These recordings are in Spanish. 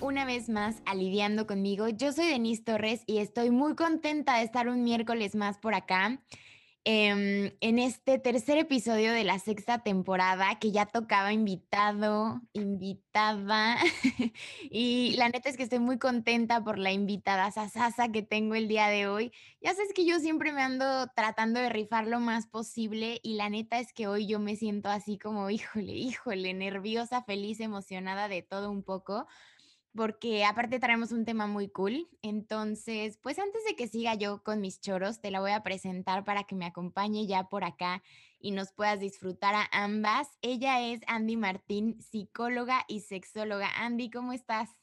una vez más a Lidiando conmigo. Yo soy Denise Torres y estoy muy contenta de estar un miércoles más por acá. Em, en este tercer episodio de la sexta temporada que ya tocaba invitado, invitada. y la neta es que estoy muy contenta por la invitada Sasasa que tengo el día de hoy. Ya sabes que yo siempre me ando tratando de rifar lo más posible y la neta es que hoy yo me siento así como, híjole, híjole, nerviosa, feliz, emocionada de todo un poco porque aparte traemos un tema muy cool. Entonces, pues antes de que siga yo con mis choros, te la voy a presentar para que me acompañe ya por acá y nos puedas disfrutar a ambas. Ella es Andy Martín, psicóloga y sexóloga. Andy, ¿cómo estás?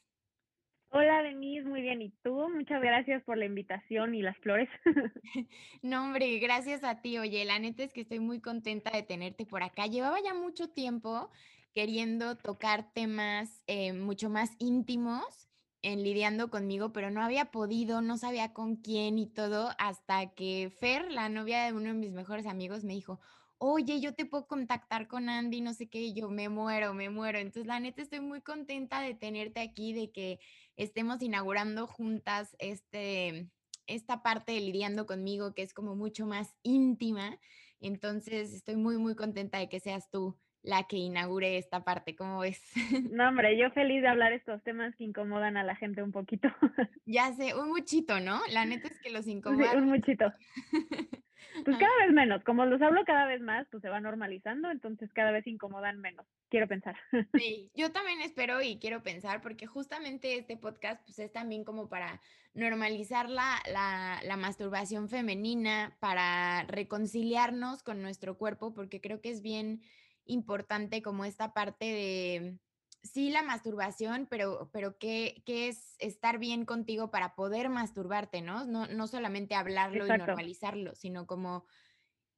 Hola Denise, muy bien. ¿Y tú? Muchas gracias por la invitación y las flores. no, hombre, gracias a ti. Oye, la neta es que estoy muy contenta de tenerte por acá. Llevaba ya mucho tiempo queriendo tocar temas eh, mucho más íntimos en lidiando conmigo, pero no había podido, no sabía con quién y todo, hasta que Fer, la novia de uno de mis mejores amigos, me dijo, oye, yo te puedo contactar con Andy, no sé qué, y yo me muero, me muero. Entonces, la neta, estoy muy contenta de tenerte aquí, de que estemos inaugurando juntas este, esta parte de lidiando conmigo, que es como mucho más íntima. Entonces, estoy muy, muy contenta de que seas tú la que inaugure esta parte, ¿cómo ves? No, hombre, yo feliz de hablar estos temas que incomodan a la gente un poquito. Ya sé, un muchito, ¿no? La neta es que los incomoda. un muchito. Pues cada vez menos, como los hablo cada vez más, pues se va normalizando, entonces cada vez incomodan menos, quiero pensar. Sí, yo también espero y quiero pensar, porque justamente este podcast pues es también como para normalizar la, la, la masturbación femenina, para reconciliarnos con nuestro cuerpo, porque creo que es bien importante como esta parte de, sí, la masturbación, pero, pero ¿qué, qué es estar bien contigo para poder masturbarte, ¿no? No, no solamente hablarlo y normalizarlo, sino como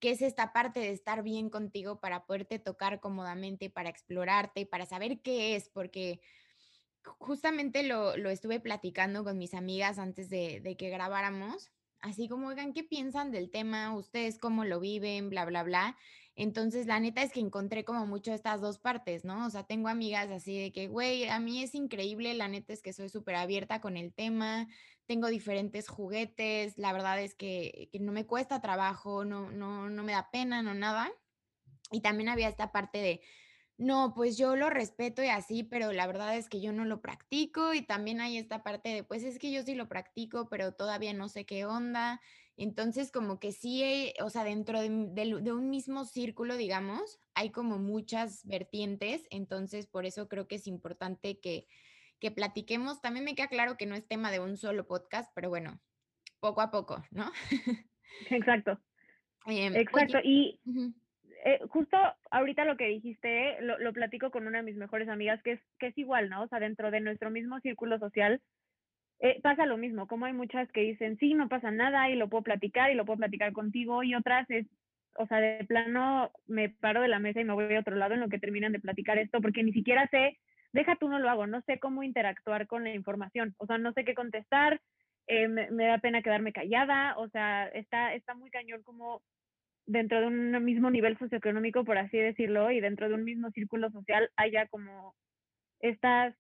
qué es esta parte de estar bien contigo para poderte tocar cómodamente, para explorarte, para saber qué es, porque justamente lo, lo estuve platicando con mis amigas antes de, de que grabáramos, así como, oigan, ¿qué piensan del tema? ¿Ustedes cómo lo viven? Bla, bla, bla. Entonces, la neta es que encontré como mucho estas dos partes, ¿no? O sea, tengo amigas así de que, güey, a mí es increíble, la neta es que soy súper abierta con el tema, tengo diferentes juguetes, la verdad es que, que, no me cuesta trabajo, no, no, no me da pena, no nada. Y también había esta parte de, no, pues yo lo respeto y así, pero la verdad es que yo no lo practico y también hay esta parte de, pues es que yo sí lo practico, pero todavía no sé qué onda. Entonces, como que sí, eh, o sea, dentro de, un mismo círculo, digamos, hay como muchas vertientes, entonces por eso creo que es importante que, que platiquemos. También me queda claro que no es tema de un solo podcast, pero bueno, poco a poco, ¿no? Exacto. Em, Exacto. y eh, justo ahorita lo que dijiste, lo, lo, platico con una de mis mejores amigas, que es, que es igual, ¿no? O sea, dentro de nuestro mismo círculo social, eh, pasa lo mismo, como hay muchas que dicen, sí, no pasa nada y lo puedo platicar y lo puedo platicar contigo y otras es, o sea, de plano me paro de la mesa y me voy a otro lado en lo que terminan de platicar esto, porque ni siquiera sé, deja tú no lo hago, no sé cómo interactuar con la información, o sea, no sé qué contestar, eh, me, me, da pena quedarme callada, o sea, está, está muy cañón como dentro de un mismo nivel socioeconómico, por así decirlo, y dentro de un mismo círculo social haya como estas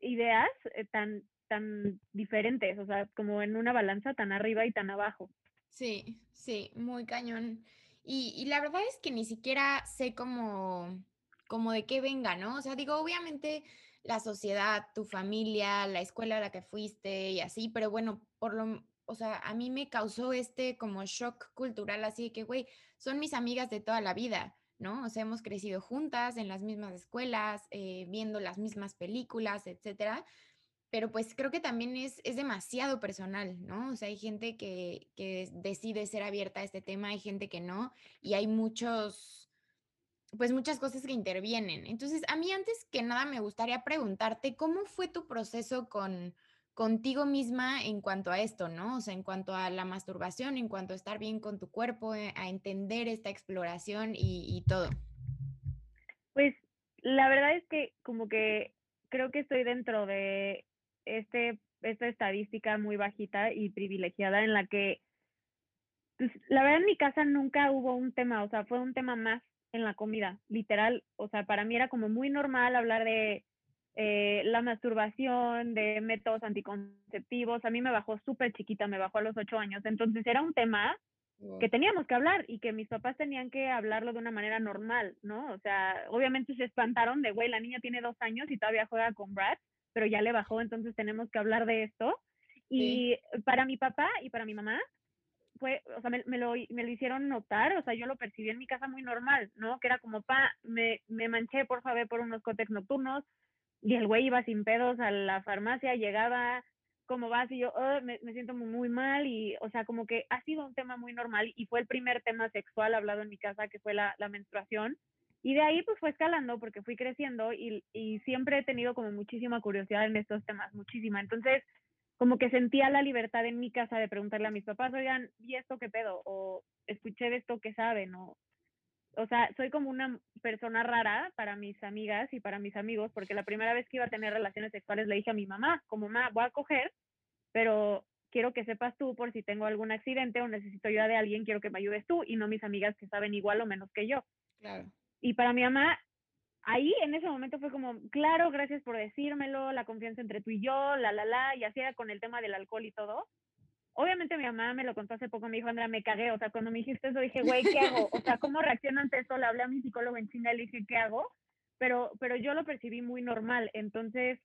ideas eh, tan tan diferentes, o sea, como en una balanza tan arriba y tan abajo. Sí, sí, muy cañón. Y, y la verdad es que ni siquiera sé cómo, cómo de qué venga, ¿no? O sea, digo, obviamente la sociedad, tu familia, la escuela a la que fuiste y así, pero bueno, por lo, o sea, a mí me causó este como shock cultural, así de que, güey, son mis amigas de toda la vida, ¿no? O sea, hemos crecido juntas en las mismas escuelas, eh, viendo las mismas películas, etcétera pero pues creo que también es, es demasiado personal, ¿no? O sea, hay gente que, que decide ser abierta a este tema, hay gente que no, y hay muchos, pues muchas cosas que intervienen. Entonces, a mí antes que nada me gustaría preguntarte, ¿cómo fue tu proceso con contigo misma en cuanto a esto, ¿no? O sea, en cuanto a la masturbación, en cuanto a estar bien con tu cuerpo, eh, a entender esta exploración y, y todo. Pues la verdad es que como que creo que estoy dentro de este, esta estadística muy bajita y privilegiada en la que, pues, la verdad en mi casa nunca hubo un tema, o sea, fue un tema más en la comida, literal, o sea, para mí era como muy normal hablar de eh, la masturbación, de métodos anticonceptivos, a mí me bajó súper chiquita, me bajó a los ocho años, entonces era un tema que teníamos que hablar y que mis papás tenían que hablarlo de una manera normal, ¿no? O sea, obviamente se espantaron de, güey, la niña tiene dos años y todavía juega con Brad, pero ya le bajó, entonces tenemos que hablar de esto. Y para mi papá y para mi mamá, fue, o sea, me, lo, me lo hicieron notar, o sea, yo lo percibí en mi casa muy normal, ¿no? Que era como, pa, me, me manché, por favor, por unos cótex nocturnos, y el güey iba sin pedos a la farmacia, llegaba, ¿cómo vas? Y yo, oh, me, siento muy, mal y, o sea, como que ha sido un tema muy normal y fue el primer tema sexual hablado en mi casa, que fue la, la menstruación. Y de ahí pues fue escalando porque fui creciendo y, y siempre he tenido como muchísima curiosidad en estos temas, muchísima. Entonces, como que sentía la libertad en mi casa de preguntarle a mis papás, oigan, ¿y esto qué pedo? O escuché de esto que saben, o o sea, soy como una persona rara para mis amigas y para mis amigos, porque la primera vez que iba a tener relaciones sexuales le dije a mi mamá, como mamá, voy a coger, pero quiero que sepas tú por si tengo algún accidente o necesito ayuda de alguien, quiero que me ayudes tú y no mis amigas que saben igual o menos que yo. Claro. Y para mi mamá, ahí en ese momento fue como, claro, gracias por decírmelo, la confianza entre tú y yo, la, la, la, y así era con el tema del alcohol y todo obviamente mi mamá me lo contó hace poco, me dijo, Andrea, me cagué, o sea, cuando me dijiste eso dije, güey, ¿qué hago? O sea, ¿cómo reacciono ante eso? Le hablé a mi psicólogo en China le dije, ¿qué hago? Pero, pero yo lo percibí muy normal, entonces,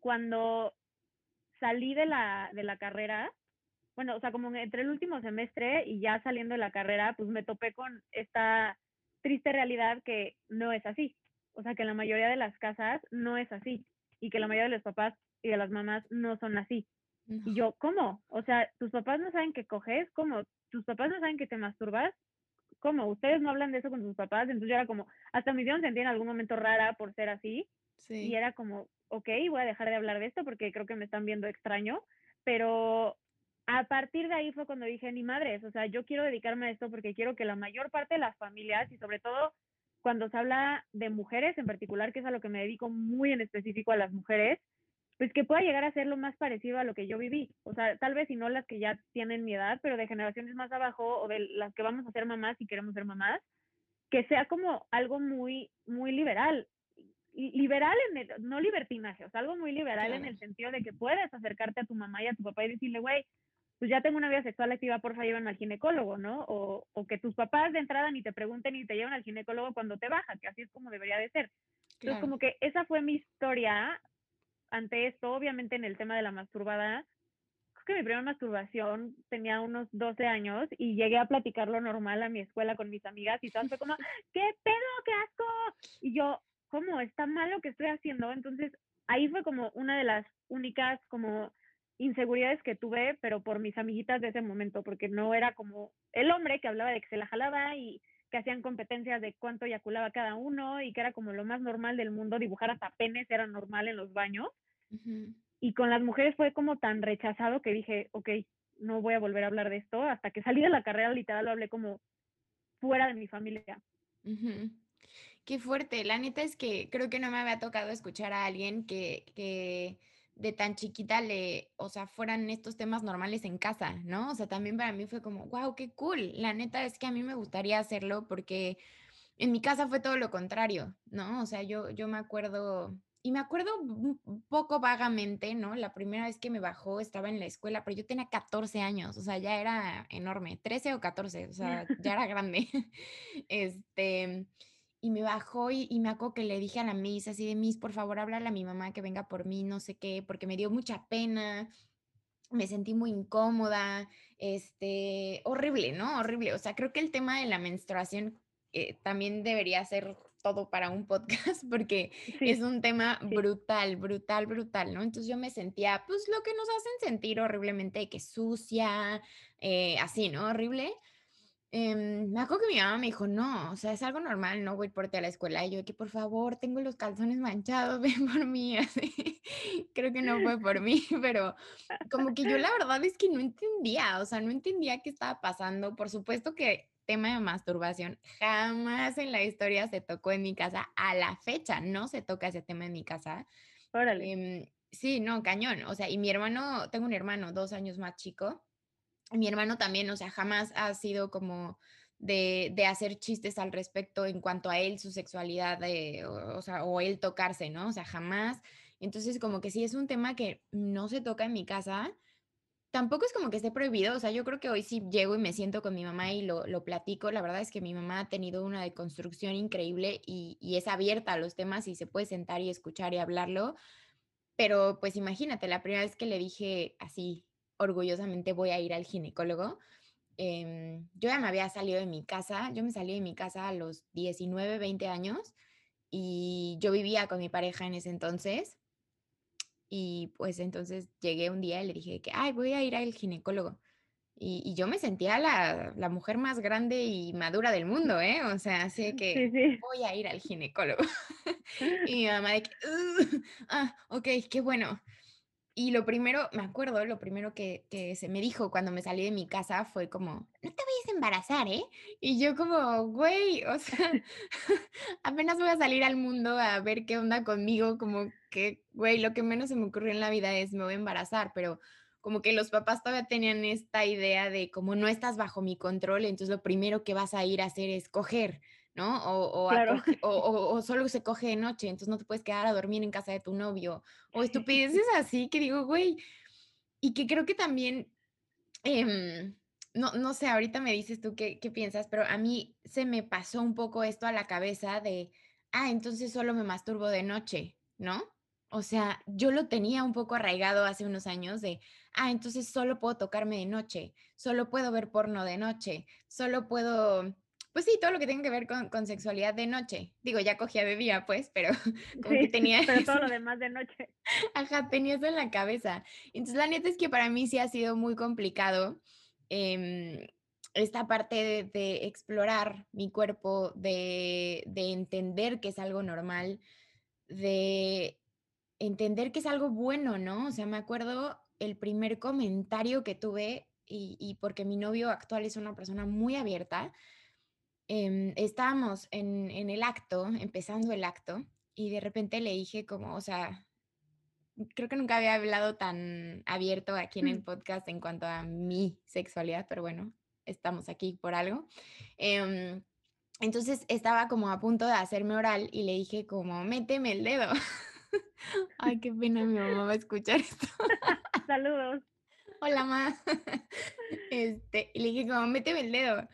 cuando salí de la, de la carrera, bueno, o sea, como entre el último semestre y ya saliendo de la carrera, pues me topé con esta triste realidad que no es así. O sea, que la mayoría de las casas no es así y que la mayoría de los papás y de las mamás no son así. Y yo, ¿cómo? O sea, tus papás no saben que coges, ¿cómo? Tus papás no saben que te masturbas, ¿cómo? Ustedes no hablan de eso con sus papás, entonces yo era como, hasta me hicieron sentir en algún momento rara por ser así. Sí. Y era como, ok, voy a dejar de hablar de esto porque creo que me están viendo extraño, pero a partir de ahí fue cuando dije, ni madres, o sea, yo quiero dedicarme a esto porque quiero que la mayor parte de las familias y sobre todo cuando se habla de mujeres en particular, que es a lo que me dedico muy en específico a las mujeres, pues que pueda llegar a ser lo más parecido a lo que yo viví. O sea, tal vez si no las que ya tienen mi edad, pero de generaciones más abajo o de las que vamos a ser mamás y queremos ser mamás, que sea como algo muy, muy liberal. Liberal, en el, no libertinaje, o sea, algo muy liberal en el sentido de que puedes acercarte a tu mamá y a tu papá y decirle, güey, pues ya tengo una vida sexual activa, porfa, llévame al ginecólogo, ¿no? O, o, que tus papás de entrada ni te pregunten ni te llevan al ginecólogo cuando te baja, que así es como debería de ser. Entonces, como que esa fue mi historia ante esto, obviamente en el tema de la masturbada, creo que mi primera masturbación tenía unos 12 años y llegué a platicar lo normal a mi escuela con mis amigas y todas fue como, ¿qué pedo, qué asco? Y yo, ¿cómo? ¿Está mal lo que estoy haciendo? Entonces ahí fue como una de las únicas como inseguridades que tuve, pero por mis amiguitas de ese momento, porque no era como el hombre que hablaba de que se la jalaba y que hacían competencias de cuánto eyaculaba cada uno y que era como lo más normal del mundo, dibujar hasta penes era normal en los baños. Y con las mujeres fue como tan rechazado que dije, ok, no voy a volver a hablar de esto. Hasta que salí de la carrera, literal, lo hablé como fuera de mi familia. Qué fuerte. La neta es que creo que no me había tocado escuchar a alguien que, que de tan chiquita le, o sea, fueran estos temas normales en casa, ¿no? O sea, también para mí fue como, wow, qué cool. La neta es que a mí me gustaría hacerlo porque en mi casa fue todo lo contrario, ¿no? O sea, yo, yo me acuerdo, y me acuerdo un poco vagamente, ¿no? La primera vez que me bajó estaba en la escuela, pero yo tenía 14 años, o sea, ya era enorme, 13 o 14, o sea, ya era grande. Este, y me bajó y, me acuerdo que le dije a la Miss, así de Miss, por favor, háblale a mi mamá que venga por mí, no sé qué, porque me dio mucha pena, me sentí muy incómoda, este, horrible, ¿no? Horrible. O sea, creo que el tema de la menstruación eh, también debería ser todo para un podcast porque es un tema brutal, brutal, brutal, ¿no? Entonces yo me sentía, pues lo que nos hacen sentir horriblemente, que sucia, eh, así, ¿no? Horrible. Em, me acuerdo que mi mamá me dijo, no, o sea, es algo normal, no voy por ti a la escuela. Y yo, que por favor, tengo los calzones manchados, ven por mí, así. Creo que no fue por mí, pero como que yo la verdad es que no entendía, o sea, no entendía qué estaba pasando. Por supuesto que tema de masturbación jamás en la historia se tocó en mi casa. A la fecha no se toca ese tema en mi casa. Órale. Em, sí, no, cañón. O sea, y mi hermano, tengo un hermano dos años más chico. Mi hermano también, o sea, jamás ha sido como de, de hacer chistes al respecto en cuanto a él, su sexualidad, o, o, sea, o él tocarse, ¿no? O sea, jamás. Entonces, como que sí es un tema que no se toca en mi casa tampoco es como que esté prohibido, o sea, yo creo que hoy sí llego y me siento con mi mamá y lo, lo platico, la verdad es que mi mamá ha tenido una deconstrucción increíble y, y, es abierta a los temas y se puede sentar y escuchar y hablarlo, pero pues imagínate, la primera vez que le dije así orgullosamente voy a ir al ginecólogo, eh, yo ya me había salido de mi casa, yo me salí de mi casa a los 19, 20 años y yo vivía con mi pareja en ese entonces y pues entonces llegué un día y le dije que, ay, voy a ir al ginecólogo. Y, y yo me sentía la, la, mujer más grande y madura del mundo, ¿eh? O sea, sé que sí, sí. voy a ir al ginecólogo. y mi mamá de que, ah, ok, qué bueno. Y lo primero, me acuerdo, lo primero que, se me dijo cuando me salí de mi casa fue como, no te vayas a embarazar, ¿eh? Y yo como, güey, o sea, apenas voy a salir al mundo a ver qué onda conmigo, como que, güey, lo que menos se me ocurrió en la vida es me voy a embarazar, pero como que los papás todavía tenían esta idea de como no estás bajo mi control, entonces lo primero que vas a ir a hacer es coger, ¿no? O, o, claro. o, o, solo se coge de noche, entonces no te puedes quedar a dormir en casa de tu novio, o estupideces así que digo, güey, y que creo que también, eh, no, no sé, ahorita me dices tú qué, qué piensas, pero a mí se me pasó un poco esto a la cabeza de, ah, entonces solo me masturbo de noche, ¿no? O sea, yo lo tenía un poco arraigado hace unos años de, ah, entonces solo puedo tocarme de noche, solo puedo ver porno de noche, solo puedo pues sí, todo lo que tenga que ver con, con, sexualidad de noche. Digo, ya cogía de día, pues, pero como sí, que tenía... Pero eso. todo lo demás de noche. Ajá, tenía eso en la cabeza. Entonces, la neta es que para mí sí ha sido muy complicado eh, esta parte de, de, explorar mi cuerpo, de, de entender que es algo normal, de entender que es algo bueno, ¿no? O sea, me acuerdo el primer comentario que tuve y, y porque mi novio actual es una persona muy abierta, eh, estábamos en, en, el acto, empezando el acto, y de repente le dije como, o sea, creo que nunca había hablado tan abierto aquí en el podcast en cuanto a mi sexualidad, pero bueno, estamos aquí por algo. Eh, entonces estaba como a punto de hacerme oral y le dije como, méteme el dedo. Ay, qué pena, mi mamá va a escuchar esto. Saludos. Hola, ma. Este, y le dije como, méteme el dedo.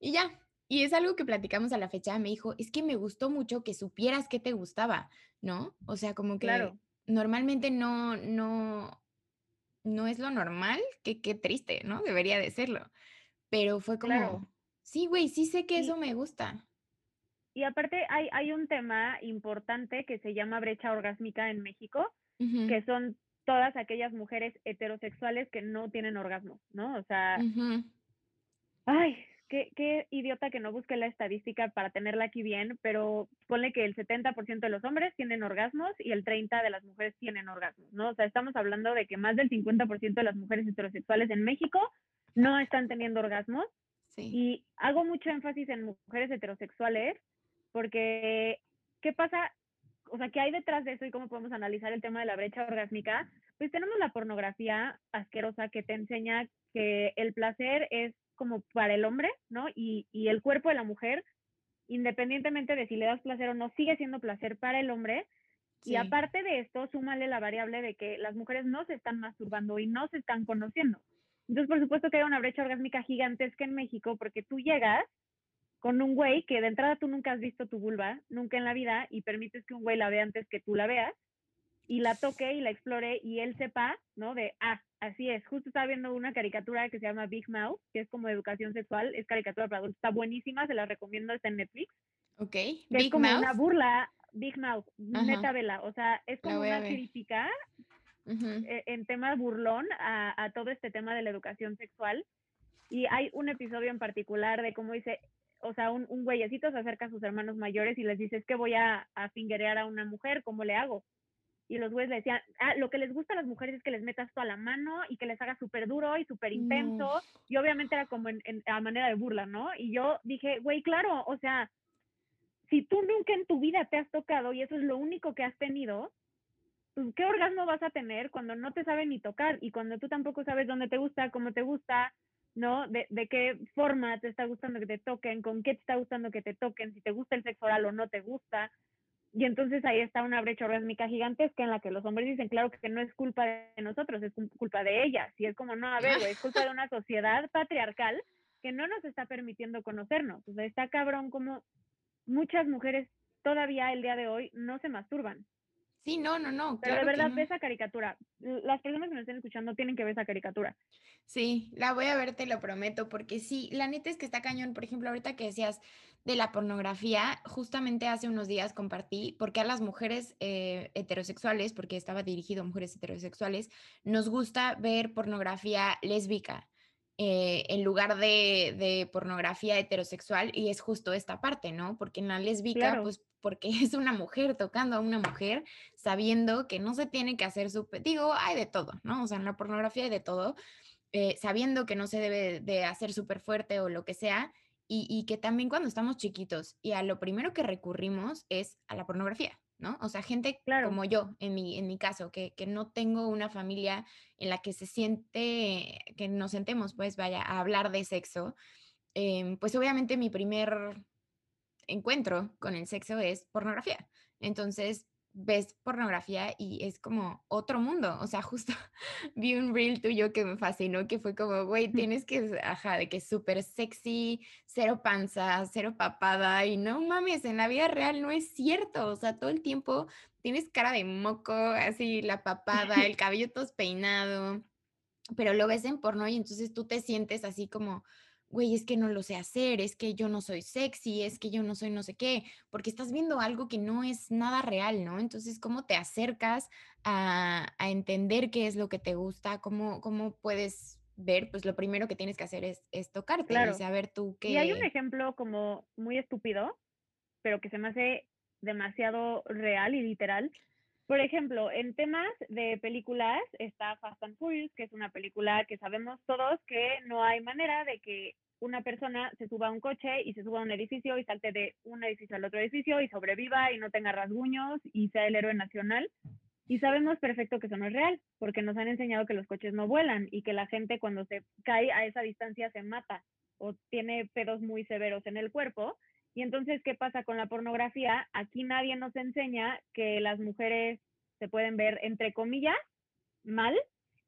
Y ya, y es algo que platicamos a la fecha, me dijo, es que me gustó mucho que supieras qué te gustaba, ¿no? O sea, como que claro. normalmente no, no, no es lo normal, que qué triste, ¿no? Debería de serlo. Pero fue como, Claro. sí, güey, sí sé que eso me gusta. y aparte hay, hay un tema importante que se llama brecha orgásmica en México, que son todas aquellas mujeres heterosexuales que no tienen orgasmo, ¿no? O sea, ay, qué, qué idiota que no busque la estadística para tenerla aquí bien, pero ponle que el 70% de los hombres tienen orgasmos y el 30% de las mujeres tienen orgasmos, ¿no? O sea, estamos hablando de que más del 50% de las mujeres heterosexuales en México no están teniendo orgasmos Sí, y hago mucho énfasis en mujeres heterosexuales porque, ¿qué pasa? O sea, ¿qué hay detrás de eso y cómo podemos analizar el tema de la brecha orgásmica? Pues tenemos la pornografía asquerosa que te enseña que el placer es como para el hombre, ¿no? Y, y el cuerpo de la mujer, independientemente de si le das placer o no, sigue siendo placer para el hombre. Y sí, aparte de esto, súmale la variable de que las mujeres no se están masturbando y no se están conociendo. Entonces, por supuesto que hay una brecha orgásmica gigantesca en México porque tú llegas con un güey que de entrada tú nunca has visto tu vulva, nunca en la vida, y permites que un güey la vea antes que tú la veas, y la toque y la explore y él sepa, ¿no? De, ah, así es. Justo estaba viendo una caricatura que se llama Big Mouth, que es como educación sexual, es caricatura para adultos, está buenísima, se la recomiendo, está en Netflix, ok. que es como Mouth, una burla, Big Mouth, Ajá. neta vela, o sea, es como una crítica eh, en tema burlón a, a todo este tema de la educación sexual. Y hay un episodio en particular de cómo dice, o sea, un, un güeyecito se acerca a sus hermanos mayores y les dice, es que voy a, a fingerear a una mujer, ¿cómo le hago? Y los güeyes le decían, ah, lo que les gusta a las mujeres es que les metas toda la mano y que les haga súper duro y súper intenso. Y obviamente era como en, a manera de burla, ¿no? Y yo dije, güey, claro, o sea, si tú nunca en tu vida te has tocado y eso es lo único que has tenido, pues, ¿qué orgasmo vas a tener cuando no te saben ni tocar y cuando tú tampoco sabes dónde te gusta, cómo te gusta, ¿no? De, de qué forma te está gustando que te toquen, con qué te está gustando que te toquen, si te gusta el sexo oral o no te gusta. Y entonces ahí está una brecha orgásmica gigantesca en la que los hombres dicen, claro que no es culpa de nosotros, es culpa de ellas. Y es como, no, a ver, es culpa de una sociedad patriarcal que no nos está permitiendo conocernos. O sea, está cabrón como muchas mujeres todavía el día de hoy no se masturban. Sí, no, no, no. Pero de verdad, ve esa caricatura. Las personas que me estén escuchando tienen que ver esa caricatura. Sí, la voy a ver, te lo prometo, porque sí, la neta es que está cañón. Por ejemplo, ahorita que decías de la pornografía, justamente hace unos días compartí porque a las mujeres eh, heterosexuales, porque estaba dirigido a mujeres heterosexuales, nos gusta ver pornografía lésbica. Eh, en lugar de, de, pornografía heterosexual y es justo esta parte, ¿no? Porque en la lésbica, pues porque es una mujer tocando a una mujer, sabiendo que no se tiene que hacer su, digo, hay de todo, ¿no? O sea, en la pornografía hay de todo, eh, sabiendo que no se debe de hacer súper fuerte o lo que sea, y, y que también cuando estamos chiquitos y a lo primero que recurrimos es a la pornografía, ¿no? O sea, gente claro. como yo, en mi, en mi caso, que, que, no tengo una familia en la que se siente, que nos sentemos, pues, vaya, a hablar de sexo, eh, pues obviamente mi primer encuentro con el sexo es pornografía. Entonces, ves pornografía y es como otro mundo. O sea, justo vi un reel tuyo que me fascinó, que fue como, güey, tienes que, ajá, de que es súper sexy, cero panza, cero papada, y no mames, en la vida real no es cierto. O sea, todo el tiempo tienes cara de moco, así la papada, el cabello todo peinado, pero lo ves en porno y entonces tú te sientes así como güey, es que no lo sé hacer, es que yo no soy sexy, es que yo no soy no sé qué, porque estás viendo algo que no es nada real, ¿no? Entonces, ¿cómo te acercas a, entender qué es lo que te gusta? ¿Cómo, ¿Cómo puedes ver? Pues lo primero que tienes que hacer es, es tocarte y saber tú qué... Y hay un ejemplo como muy estúpido, pero que se me hace demasiado real y literal. Por ejemplo, en temas de películas está Fast and Furious, que es una película que sabemos todos que no hay manera de que una persona se suba a un coche y se suba a un edificio y salte de un edificio al otro edificio y sobreviva y no tenga rasguños y sea el héroe nacional. Y sabemos perfecto que eso no es real, porque nos han enseñado que los coches no vuelan y que la gente cuando se cae a esa distancia se mata o tiene pedos muy severos en el cuerpo. Y entonces, ¿qué pasa con la pornografía? Aquí nadie nos enseña que las mujeres se pueden ver, entre comillas, mal,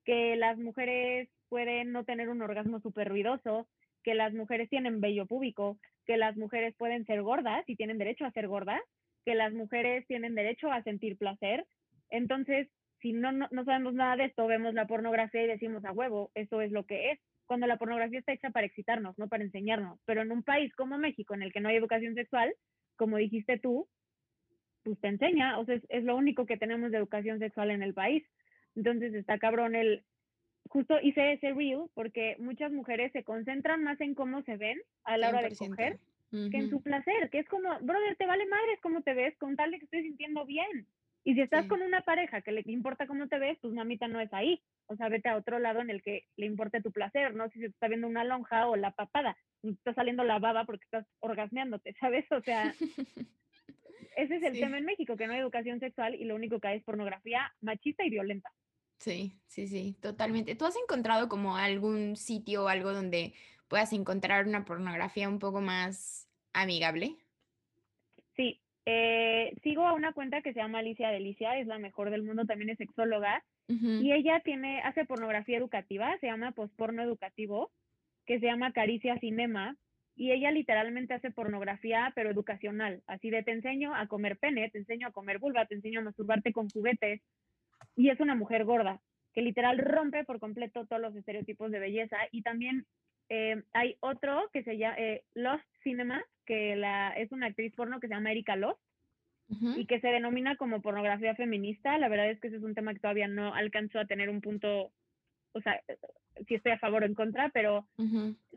que las mujeres pueden no tener un orgasmo súper ruidoso, que las mujeres tienen vello púbico, que las mujeres pueden ser gordas y tienen derecho a ser gordas, que las mujeres tienen derecho a sentir placer. Entonces, si no, no, sabemos nada de esto, vemos la pornografía y decimos a huevo, eso es lo que es. Cuando la pornografía está hecha para excitarnos, no para enseñarnos. Pero en un país como México, en el que no hay educación sexual, como dijiste tú, pues te enseña, o sea, es, es lo único que tenemos de educación sexual en el país. Entonces está cabrón el, justo hice ese reel porque muchas mujeres se concentran más en cómo se ven a la hora de coger que en su placer, que es como, brother, te vale madres cómo te ves con tal de que estés sintiendo bien. Y si estás con una pareja que le importa cómo te ves, pues mamita no es ahí. O sea, vete a otro lado en el que le importe tu placer, ¿no? Si se está viendo una lonja o la papada, está saliendo la baba porque estás orgasmeándote, ¿sabes? O sea, ese es el tema en México, que no hay educación sexual y lo único que hay es pornografía machista y violenta. Sí, sí, sí, totalmente. ¿Tú has encontrado como algún sitio o algo donde puedas encontrar una pornografía un poco más amigable? Sí, eh, sigo a una cuenta que se llama Alicia Delicia, es la mejor del mundo, también es sexóloga, y ella tiene, hace pornografía educativa, se llama posporno educativo, que se llama Caricia Cinema, y ella literalmente hace pornografía, pero educacional, así de te enseño a comer pene, te enseño a comer vulva, te enseño a masturbarte con juguetes, y es una mujer gorda, que literal rompe por completo todos los estereotipos de belleza. Y también eh, hay otro que se llama eh, Lost Cinema, que la, es una actriz porno que se llama Erika Lost. y que se denomina como pornografía feminista. La verdad es que ese es un tema que todavía no alcanzó a tener un punto, o sea, si estoy a favor o en contra, pero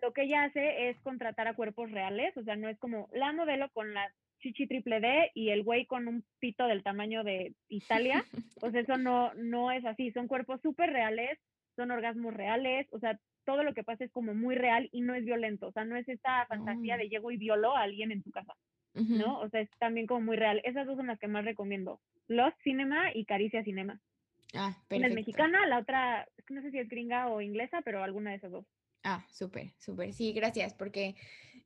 lo que ella hace es contratar a cuerpos reales, o sea, no es como la modelo con las chichi triple D y el güey con un pito del tamaño de Italia, pues eso no, no es así, son cuerpos súper reales, son orgasmos reales, o sea, todo lo que pasa es como muy real y no es violento, o sea, no es esta fantasía de llego y violo a alguien en tu casa, ¿no? O sea, es también como muy real. Esas dos son las que más recomiendo, Los Cinema y Caricia Cinema. Ah, perfecto. Una es mexicana, la otra, no sé si es gringa o inglesa, pero alguna de esas dos. Ah, súper, súper. Sí, gracias, porque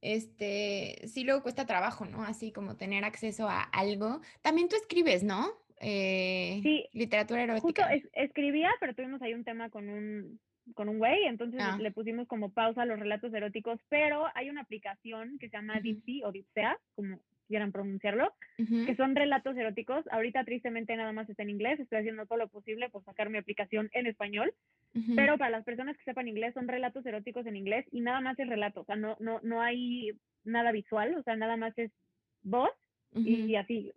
este, sí luego cuesta trabajo, ¿no? Así como tener acceso a algo. También tú escribes, ¿no? Eh, sí. Literatura erótica. Justo escribía, pero tuvimos ahí un tema con un, con un güey, entonces ah. le pusimos como pausa a los relatos eróticos, pero hay una aplicación que se llama uh o Dipsea, como quieran pronunciarlo, que son relatos eróticos. Ahorita tristemente nada más está en inglés, estoy haciendo todo lo posible por sacar mi aplicación en español, pero para las personas que sepan inglés son relatos eróticos en inglés y nada más es relato, o sea, no, no, no hay nada visual, o sea, nada más es voz y así,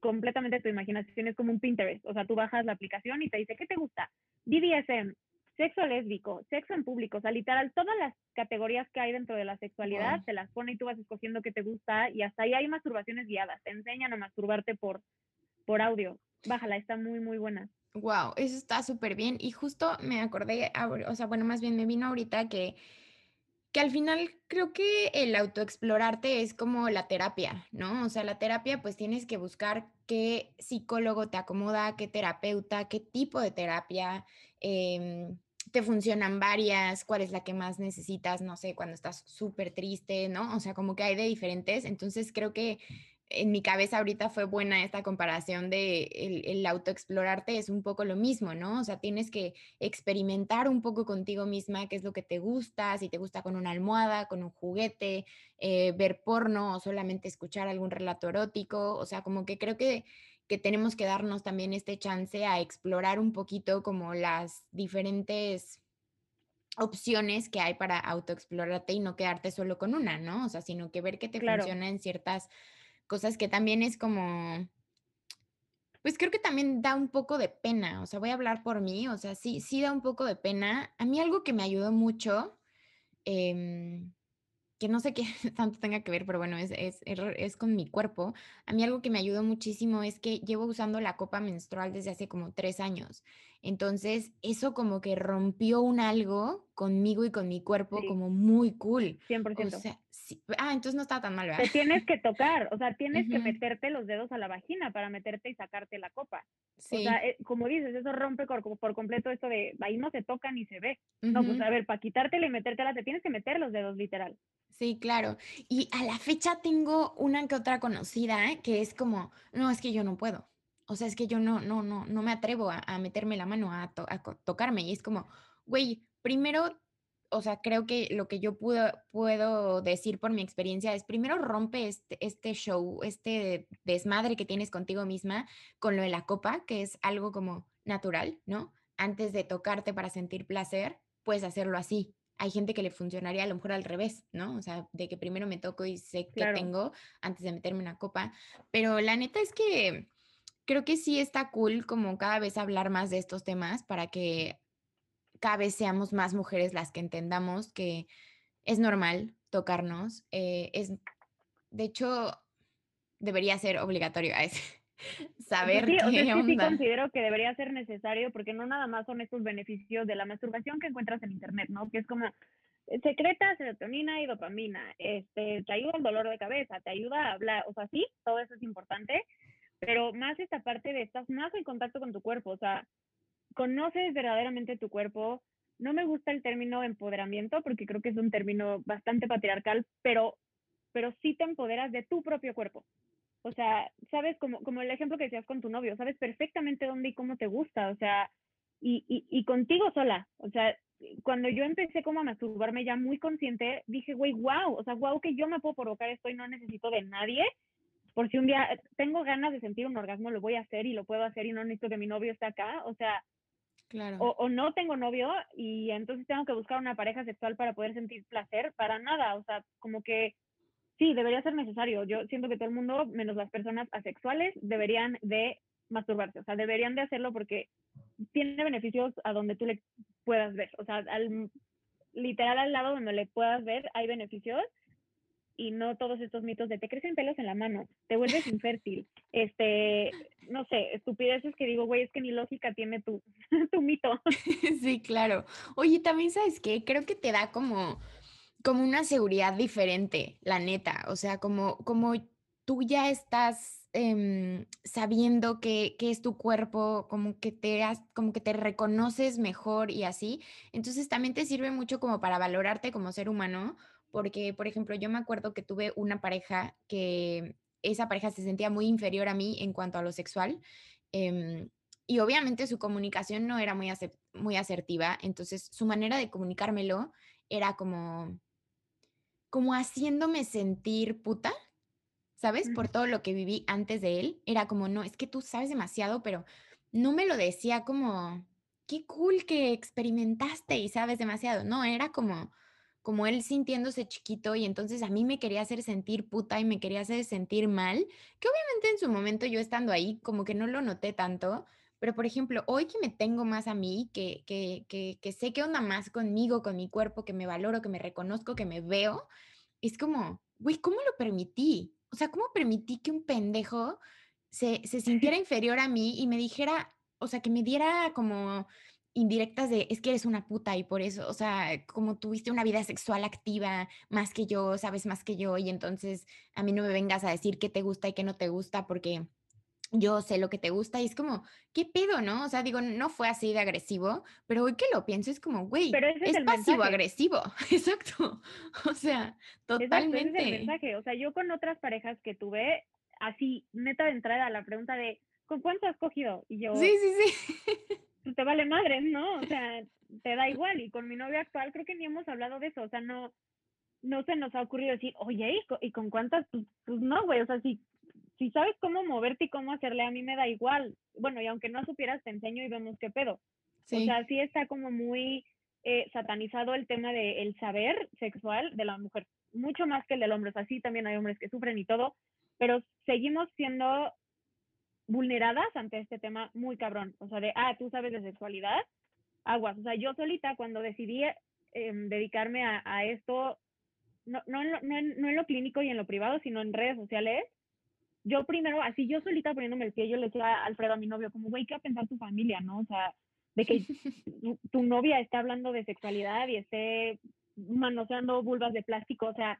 completamente tu imaginación. Es como un Pinterest, o sea, tú bajas la aplicación y te dice, ¿qué te gusta? BDSM, sexo lésbico, sexo en público, o sea, literal, todas las categorías que hay dentro de la sexualidad te las pone y tú vas escogiendo qué te gusta y hasta ahí hay masturbaciones guiadas, te enseñan a masturbarte por, por audio. Bájala, está muy, muy buena. Wow, eso está súper bien. Y justo me acordé, o sea, bueno, más bien me vino ahorita que, que al final creo que el autoexplorarte es como la terapia, ¿no? O sea, la terapia pues tienes que buscar qué psicólogo te acomoda, qué terapeuta, qué tipo de terapia. Eh, te funcionan varias, cuál es la que más necesitas, no sé, cuando estás súper triste, ¿no? O sea, como que hay de diferentes. Entonces creo que en mi cabeza ahorita fue buena esta comparación de el, el, autoexplorarte es un poco lo mismo, ¿no? O sea, tienes que experimentar un poco contigo misma qué es lo que te gusta, si te gusta con una almohada, con un juguete, eh, ver porno o solamente escuchar algún relato erótico, o sea, como que creo que que tenemos que darnos también este chance a explorar un poquito como las diferentes opciones que hay para autoexplorarte y no quedarte solo con una, ¿no? O sea, sino que ver que te funciona en ciertas cosas que también es como, pues creo que también da un poco de pena, o sea, voy a hablar por mí, o sea, sí, sí da un poco de pena. A mí algo que me ayudó mucho, eh, que no sé qué tanto tenga que ver, pero bueno, es, es, es, con mi cuerpo. A mí algo que me ayudó muchísimo es que llevo usando la copa menstrual desde hace como tres años. Entonces, eso como que rompió un algo conmigo y con mi cuerpo como muy cool. 100%. O sea, ah, entonces no está tan mal, ¿verdad? Te tienes que tocar, o sea, tienes que meterte los dedos a la vagina para meterte y sacarte la copa. Sí. O sea, eh, como dices, eso rompe por, por, completo esto de ahí no se toca ni se ve. No, pues a ver, para quitártela y metértela, te tienes que meter los dedos, literal. Sí, claro. Y a la fecha tengo una que otra conocida ¿eh? que es como, no, es que yo no puedo. O sea, es que yo no, no, no, no me atrevo a, meterme la mano, a, tocarme. Y es como, güey, primero, o sea, creo que lo que yo puedo, puedo decir por mi experiencia es, primero rompe este, este show, este desmadre que tienes contigo misma con lo de la copa, que es algo como natural, ¿no? Antes de tocarte para sentir placer, puedes hacerlo así. Hay gente que le funcionaría a lo mejor al revés, ¿no? O sea, de que primero me toco y sé qué tengo antes de meterme una copa. Pero la neta es que creo que sí está cool como cada vez hablar más de estos temas para que cada vez seamos más mujeres las que entendamos que es normal tocarnos. Eh, es, de hecho, debería ser obligatorio a ese, saber sí, qué sí, sí considero que debería ser necesario porque no nada más son estos beneficios de la masturbación que encuentras en internet, ¿no? Que es como eh, secreta serotonina y dopamina, este, te ayuda al dolor de cabeza, te ayuda a hablar, o sea, sí, todo eso es importante, pero más esta parte de estás más en contacto con tu cuerpo, o sea, conoces verdaderamente tu cuerpo. No me gusta el término empoderamiento porque creo que es un término bastante patriarcal, pero, pero sí te empoderas de tu propio cuerpo. O sea, sabes, como, como el ejemplo que decías con tu novio, sabes perfectamente dónde y cómo te gusta, o sea, y, y, y contigo sola. O sea, cuando yo empecé como a masturbarme ya muy consciente, dije, güey, wow, o sea, wow que yo me puedo provocar esto y no necesito de nadie por si un día tengo ganas de sentir un orgasmo, lo voy a hacer y lo puedo hacer y no necesito que mi novio esté acá, o sea, claro. o, no tengo novio y entonces tengo que buscar una pareja sexual para poder sentir placer, para nada, o sea, como que sí, debería ser necesario. Yo siento que todo el mundo, menos las personas asexuales, deberían de masturbarse, o sea, deberían de hacerlo porque tiene beneficios a donde tú le puedas ver, o sea, al, literal al lado donde le puedas ver hay beneficios y no todos estos mitos de te crecen pelos en la mano, te vuelves infértil, este, no sé, estupideces que digo, güey, es que ni lógica tiene tu, tu mito. Sí, claro. Oye, también sabes qué, creo que te da como, como una seguridad diferente, la neta, o sea, como, como tú ya estás Em, sabiendo que, es tu cuerpo, como que, te como que te reconoces mejor y así. Entonces también te sirve mucho como para valorarte como ser humano, porque, por ejemplo, yo me acuerdo que tuve una pareja que esa pareja se sentía muy inferior a mí en cuanto a lo sexual. Em, y obviamente su comunicación no era muy, muy asertiva, entonces su manera de comunicármelo era como, como haciéndome sentir puta, ¿sabes? Por todo lo que viví antes de él. Era como, no, es que tú sabes demasiado, pero no me lo decía como, qué cool que experimentaste y sabes demasiado. No, era como, como él sintiéndose chiquito y entonces a mí me quería hacer sentir puta y me quería hacer sentir mal, que obviamente en su momento yo estando ahí como que no lo noté tanto, pero por ejemplo, hoy que me tengo más a mí, que, que, que, que sé qué onda más conmigo, con mi cuerpo, que me valoro, que me reconozco, que me veo, es como, güey, ¿cómo lo permití? o sea, ¿cómo permití que un pendejo se, se sintiera inferior a mí y me dijera, o sea, que me diera como indirectas de es que eres una puta y por eso, o sea, como tuviste una vida sexual activa más que yo, sabes más que yo y entonces a mí no me vengas a decir qué te gusta y qué no te gusta porque yo sé lo que te gusta y es como, ¿qué pedo, no? O sea, digo, no fue así de agresivo, pero hoy que lo pienso es como, güey, es, pasivo-agresivo, exacto. O sea, totalmente. es el mensaje. O sea, yo con otras parejas que tuve, así, neta de entrada, la pregunta de, ¿con cuánto has cogido? Y yo, sí, sí, sí. Pues te vale madre, ¿no? O sea, te da igual. Y con mi novio actual creo que ni hemos hablado de eso. O sea, no, no se nos ha ocurrido decir, oye, ¿y con, cuántas? Pues, pues no, güey. O sea, si si sabes cómo moverte y cómo hacerle, a mí me da igual. Bueno, y aunque no supieras, te enseño y vemos qué pedo. O sea, sí está como muy eh, satanizado el tema del saber sexual de la mujer, mucho más que el del hombre. O sea, sí también hay hombres que sufren y todo, pero seguimos siendo vulneradas ante este tema muy cabrón. O sea, de, ah, tú sabes de sexualidad, aguas. O sea, yo solita cuando decidí em, dedicarme a, esto, no, no, no, no en lo clínico y en lo privado, sino en redes sociales, yo primero, así yo solita poniéndome el pie, yo le decía a Alfredo, a mi novio, como, güey, ¿qué va a pensar tu familia, no? O sea, de que tu, novia está hablando de sexualidad y esté manoseando vulvas de plástico, o sea,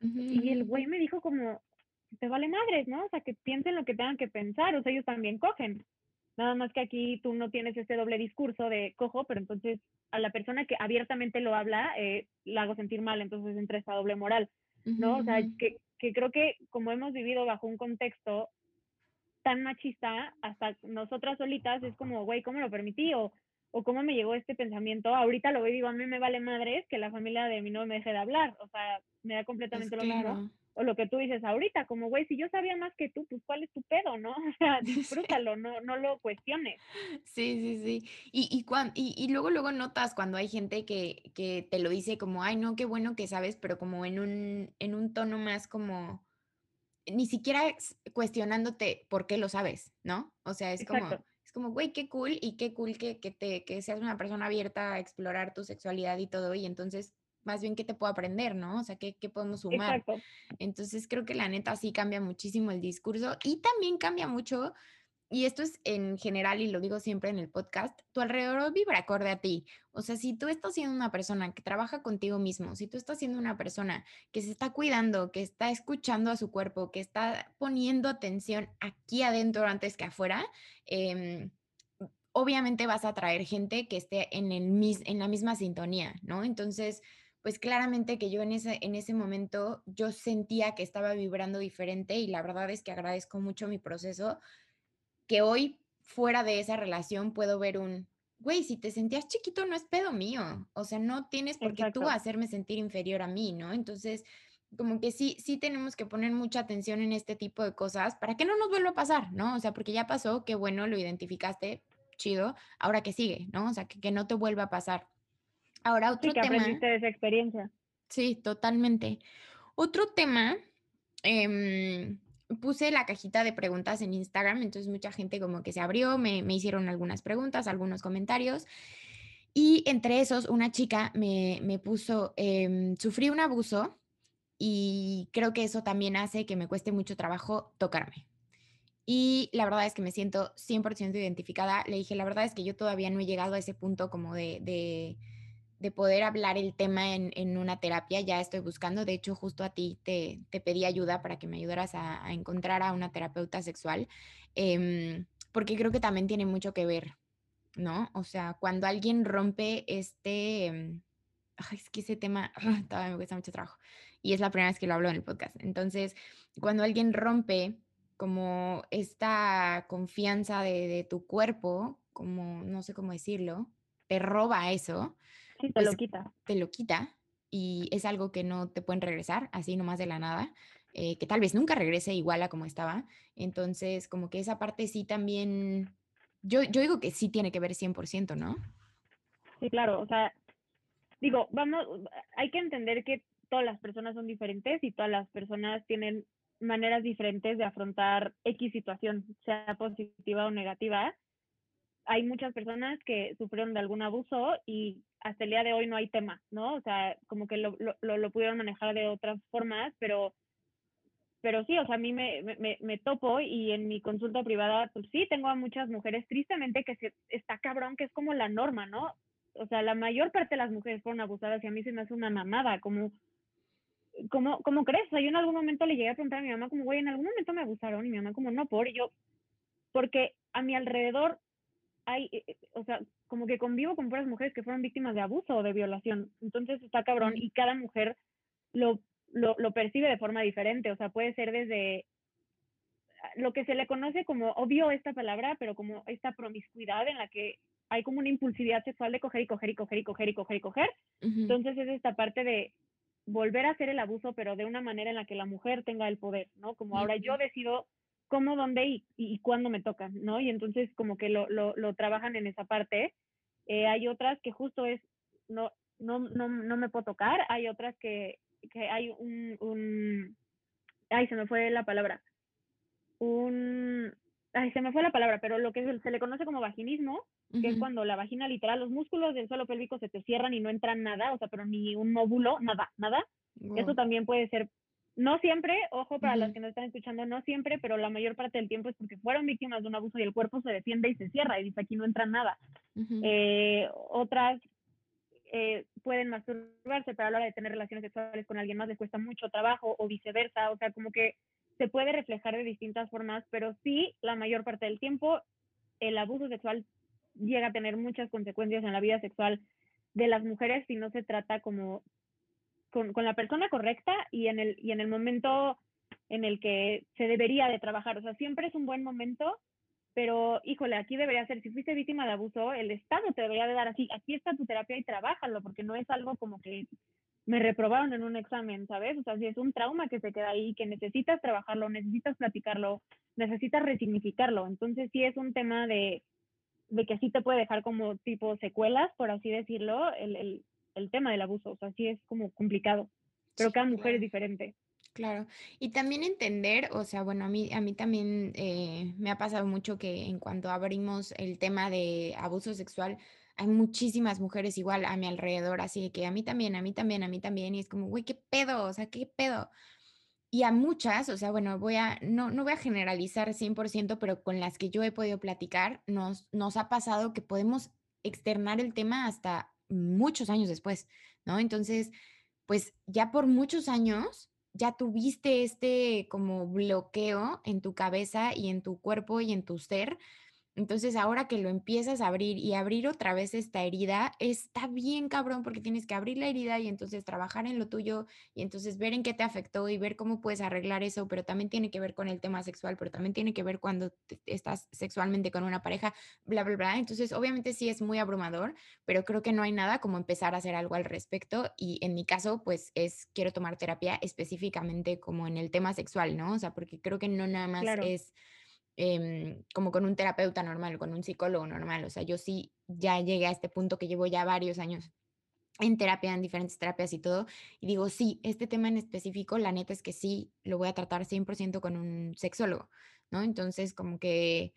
y el güey me dijo como, te vale madres, ¿no? O sea, que piensen lo que tengan que pensar, o sea, ellos también cogen. Nada más que aquí tú no tienes ese doble discurso de cojo, pero entonces a la persona que abiertamente lo habla, eh, la hago sentir mal, entonces entra esa doble moral, ¿no? O sea, que, que creo que como hemos vivido bajo un contexto tan machista, hasta nosotras solitas es como, güey, ¿cómo lo permití? O, o cómo me llegó este pensamiento. Ahorita lo veo y digo, a mí me vale madres que la familia de mi no me deje de hablar. O sea, me da completamente lo mismo. O lo que tú dices ahorita, como, güey, si yo sabía más que tú, pues cuál es tu pedo, ¿no? O sea, disfrútalo, no, no lo cuestiones. Sí, sí, sí. Y, y, y, y, luego, luego notas cuando hay gente que, que te lo dice como, ay, no, qué bueno que sabes, pero como en un, en un tono más como, ni siquiera cuestionándote por qué lo sabes, ¿no? O sea, es como, es como, güey, qué cool y qué cool que, que, te, que seas una persona abierta a explorar tu sexualidad y todo, y entonces más bien qué te puedo aprender, ¿no? O sea, qué, qué podemos sumar. Entonces creo que la neta sí cambia muchísimo el discurso y también cambia mucho, y esto es en general y lo digo siempre en el podcast, tu alrededor vibra acorde a ti. O sea, si tú estás siendo una persona que trabaja contigo mismo, si tú estás siendo una persona que se está cuidando, que está escuchando a su cuerpo, que está poniendo atención aquí adentro antes que afuera, eh, obviamente vas a atraer gente que esté en, el, en la misma sintonía, ¿no? Entonces, pues claramente que yo en ese, en ese momento yo sentía que estaba vibrando diferente y la verdad es que agradezco mucho mi proceso, que hoy fuera de esa relación puedo ver un, güey, si te sentías chiquito no es pedo mío, o sea, no tienes por qué tú hacerme sentir inferior a mí, ¿no? Entonces, como que sí, sí tenemos que poner mucha atención en este tipo de cosas para que no nos vuelva a pasar, ¿no? O sea, porque ya pasó, qué bueno, lo identificaste, chido, ahora que sigue, ¿no? O sea, que, que no te vuelva a pasar. Ahora otro sí, que tema. de esa experiencia. Sí, totalmente. Otro tema, em, puse la cajita de preguntas en Instagram, entonces mucha gente como que se abrió, me, me hicieron algunas preguntas, algunos comentarios. Y entre esos, una chica me, me puso, eh, sufrí un abuso y creo que eso también hace que me cueste mucho trabajo tocarme. Y la verdad es que me siento 100% identificada. Le dije, la verdad es que yo todavía no he llegado a ese punto como de, de, poder hablar el tema en, en, una terapia. Ya estoy buscando. De hecho, justo a ti te, te pedí ayuda para que me ayudaras a, a encontrar a una terapeuta sexual. Eh, porque creo que también tiene mucho que ver, ¿no? O sea, cuando alguien rompe este... Em, es que ese tema todavía me cuesta mucho trabajo. Y es la primera vez que lo hablo en el podcast. Entonces, cuando alguien rompe como esta confianza de, tu cuerpo, como no sé cómo decirlo, te roba eso. Sí, te lo pues, quita. Te lo quita y es algo que no te pueden regresar así nomás de la nada, eh, que tal vez nunca regrese igual a como estaba. Entonces, como que esa parte sí también, yo, yo digo que sí tiene que ver 100%, ¿no? Sí, claro, o sea, digo, vamos, hay que entender que todas las personas son diferentes y todas las personas tienen maneras diferentes de afrontar X situación, sea positiva o negativa. Hay muchas personas que sufrieron de algún abuso y hasta el día de hoy no hay tema, ¿no? O sea, como que lo, lo, lo pudieron manejar de otras formas, pero, pero sí, o sea, a mí me, me, me, topo y en mi consulta privada, pues sí, tengo a muchas mujeres, tristemente, que se, está cabrón, que es como la norma, ¿no? O sea, la mayor parte de las mujeres fueron abusadas y a mí se me hace una mamada, como ¿cómo, ¿cómo crees? O sea, yo en algún momento le llegué a preguntar a mi mamá como, güey, en algún momento me abusaron y mi mamá como, no, por, y yo, porque a mi alrededor hay, eh, eh, o sea, como que convivo con puras mujeres que fueron víctimas de abuso o de violación. Entonces está cabrón y cada mujer lo, lo, lo percibe de forma diferente. O sea, puede ser desde lo que se le conoce como, obvio esta palabra, pero como esta promiscuidad en la que hay como una impulsividad sexual de coger y coger y coger y coger y coger y coger. Entonces es esta parte de volver a hacer el abuso, pero de una manera en la que la mujer tenga el poder, ¿no? Como ahora yo decido cómo, dónde y, y, cuándo me toca, ¿no? Y entonces como que lo, lo, lo trabajan en esa parte. Eh, hay otras que justo es, no, no, no, no me puedo tocar, hay otras que, que hay un, un, ay, se me fue la palabra, un, ay, se me fue la palabra, pero lo que se le conoce como vaginismo, que es cuando la vagina literal, los músculos del suelo pélvico se te cierran y no entra nada, o sea, pero ni un móvulo, nada, nada. Eso también puede ser, no siempre, ojo para los que nos están escuchando, no siempre, pero la mayor parte del tiempo es porque fueron víctimas de un abuso y el cuerpo se defiende y se cierra y dice aquí no entra nada. Eh, otras eh, pueden masturbarse, pero a la hora de tener relaciones sexuales con alguien más les cuesta mucho trabajo o viceversa, o sea, como que se puede reflejar de distintas formas, pero sí, la mayor parte del tiempo el abuso sexual llega a tener muchas consecuencias en la vida sexual de las mujeres si no se trata como con, con, la persona correcta y en, el, y en el momento en el que se debería de trabajar. O sea, siempre es un buen momento, pero híjole, aquí debería ser, si fuiste víctima de abuso, el Estado te debería de dar así, aquí está tu terapia y trabájalo, porque no es algo como que me reprobaron en un examen, ¿sabes? O sea, si es un trauma que se queda ahí, que necesitas trabajarlo, necesitas platicarlo, necesitas resignificarlo. Entonces sí es un tema de de que sí te puede dejar como tipo secuelas, por así decirlo, el, el, el tema del abuso. O sea, sí es como complicado, pero cada mujer es diferente. Claro, y también entender, o sea, bueno, a mí, a mí también eh, me ha pasado mucho que en cuanto abrimos el tema de abuso sexual, hay muchísimas mujeres igual a mi alrededor, así que a mí también, a mí también, a mí también, y es como, güey, ¿qué pedo? O sea, ¿qué pedo? Y a muchas, o sea, bueno, voy a, no, no voy a generalizar 100%, pero con las que yo he podido platicar, nos, nos ha pasado que podemos externar el tema hasta muchos años después, ¿no? Entonces, pues ya por muchos años ya tuviste este como bloqueo en tu cabeza y en tu cuerpo y en tu ser entonces, ahora que lo empiezas a abrir y abrir otra vez esta herida, está bien cabrón porque tienes que abrir la herida y entonces trabajar en lo tuyo y entonces ver en qué te afectó y ver cómo puedes arreglar eso, pero también tiene que ver con el tema sexual, pero también tiene que ver cuando estás sexualmente con una pareja, bla, bla, bla. Entonces, obviamente sí es muy abrumador, pero creo que no hay nada como empezar a hacer algo al respecto y en mi caso, pues es, quiero tomar terapia específicamente como en el tema sexual, ¿no? O sea, porque creo que no nada más es Em, como con un terapeuta normal, con un psicólogo normal. O sea, yo sí ya llegué a este punto que llevo ya varios años en terapia, en diferentes terapias y todo, y digo, sí, este tema en específico, la neta es que sí, lo voy a tratar 100% con un sexólogo, ¿no? Entonces, como que,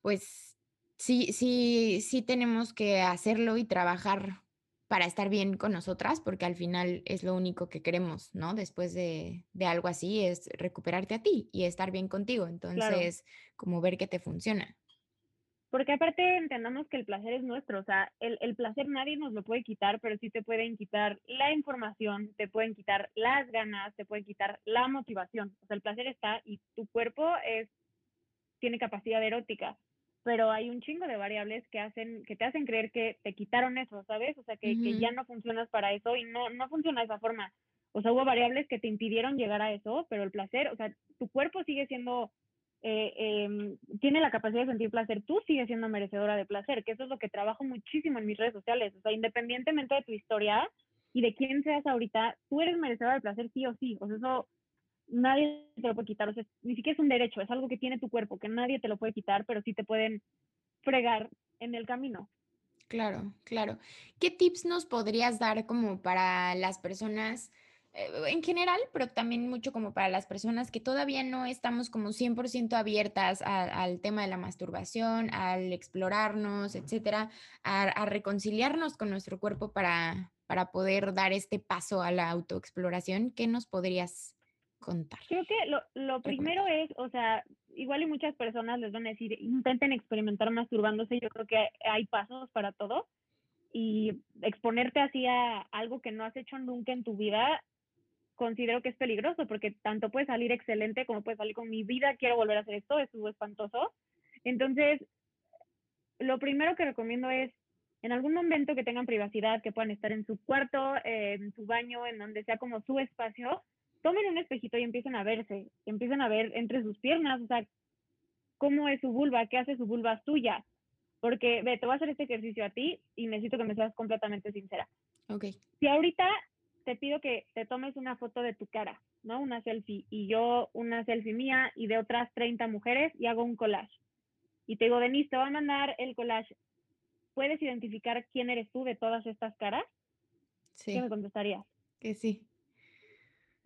pues, sí, sí, sí tenemos que hacerlo y trabajar para estar bien con nosotras, porque al final es lo único que queremos, ¿no? Después de, algo así, es recuperarte a ti y estar bien contigo. Entonces, como ver qué te funciona. Porque aparte entendamos que el placer es nuestro, o sea, el, el, placer nadie nos lo puede quitar, pero sí te pueden quitar la información, te pueden quitar las ganas, te pueden quitar la motivación. O sea, el placer está y tu cuerpo es, tiene capacidad erótica pero hay un chingo de variables que hacen, que te hacen creer que te quitaron eso, ¿sabes? O sea, que, que ya no funcionas para eso y no, no funciona de esa forma. O sea, hubo variables que te impidieron llegar a eso, pero el placer, o sea, tu cuerpo sigue siendo, eh, em, tiene la capacidad de sentir placer, tú sigues siendo merecedora de placer, que eso es lo que trabajo muchísimo en mis redes sociales. O sea, independientemente de tu historia y de quién seas ahorita, tú eres merecedora de placer sí o sí. O sea, eso nadie te lo puede quitar, o sea, ni siquiera es un derecho, es algo que tiene tu cuerpo, que nadie te lo puede quitar, pero sí te pueden fregar en el camino. Claro, claro. ¿Qué tips nos podrías dar como para las personas eh, en general, pero también mucho como para las personas que todavía no estamos como 100% abiertas al tema de la masturbación, al explorarnos, etcétera, a, a reconciliarnos con nuestro cuerpo para, para poder dar este paso a la autoexploración? ¿Qué nos podrías contar? Creo que lo, lo primero es, o sea, igual y muchas personas les van a decir, intenten experimentar masturbándose, yo creo que hay pasos para todo y exponerte así a algo que no has hecho nunca en tu vida, considero que es peligroso porque tanto puede salir excelente como puede salir con mi vida, quiero volver a hacer esto, estuvo espantoso. Entonces, lo primero que recomiendo es en algún momento que tengan privacidad, que puedan estar en su cuarto, en su baño, en donde sea como su espacio, tomen un espejito y empiecen a verse, empiecen a ver entre sus piernas, o sea, cómo es su vulva, qué hace su vulva tuya. Porque, ve, te voy a hacer este ejercicio a ti y necesito que me seas completamente sincera. Ok. Si ahorita te pido que te tomes una foto de tu cara, ¿no? Una selfie, y yo una selfie mía y de otras 30 mujeres y hago un collage. Y te digo, Denise, te voy a mandar el collage. ¿Puedes identificar quién eres tú de todas estas caras? Sí. ¿Qué me contestarías? Que sí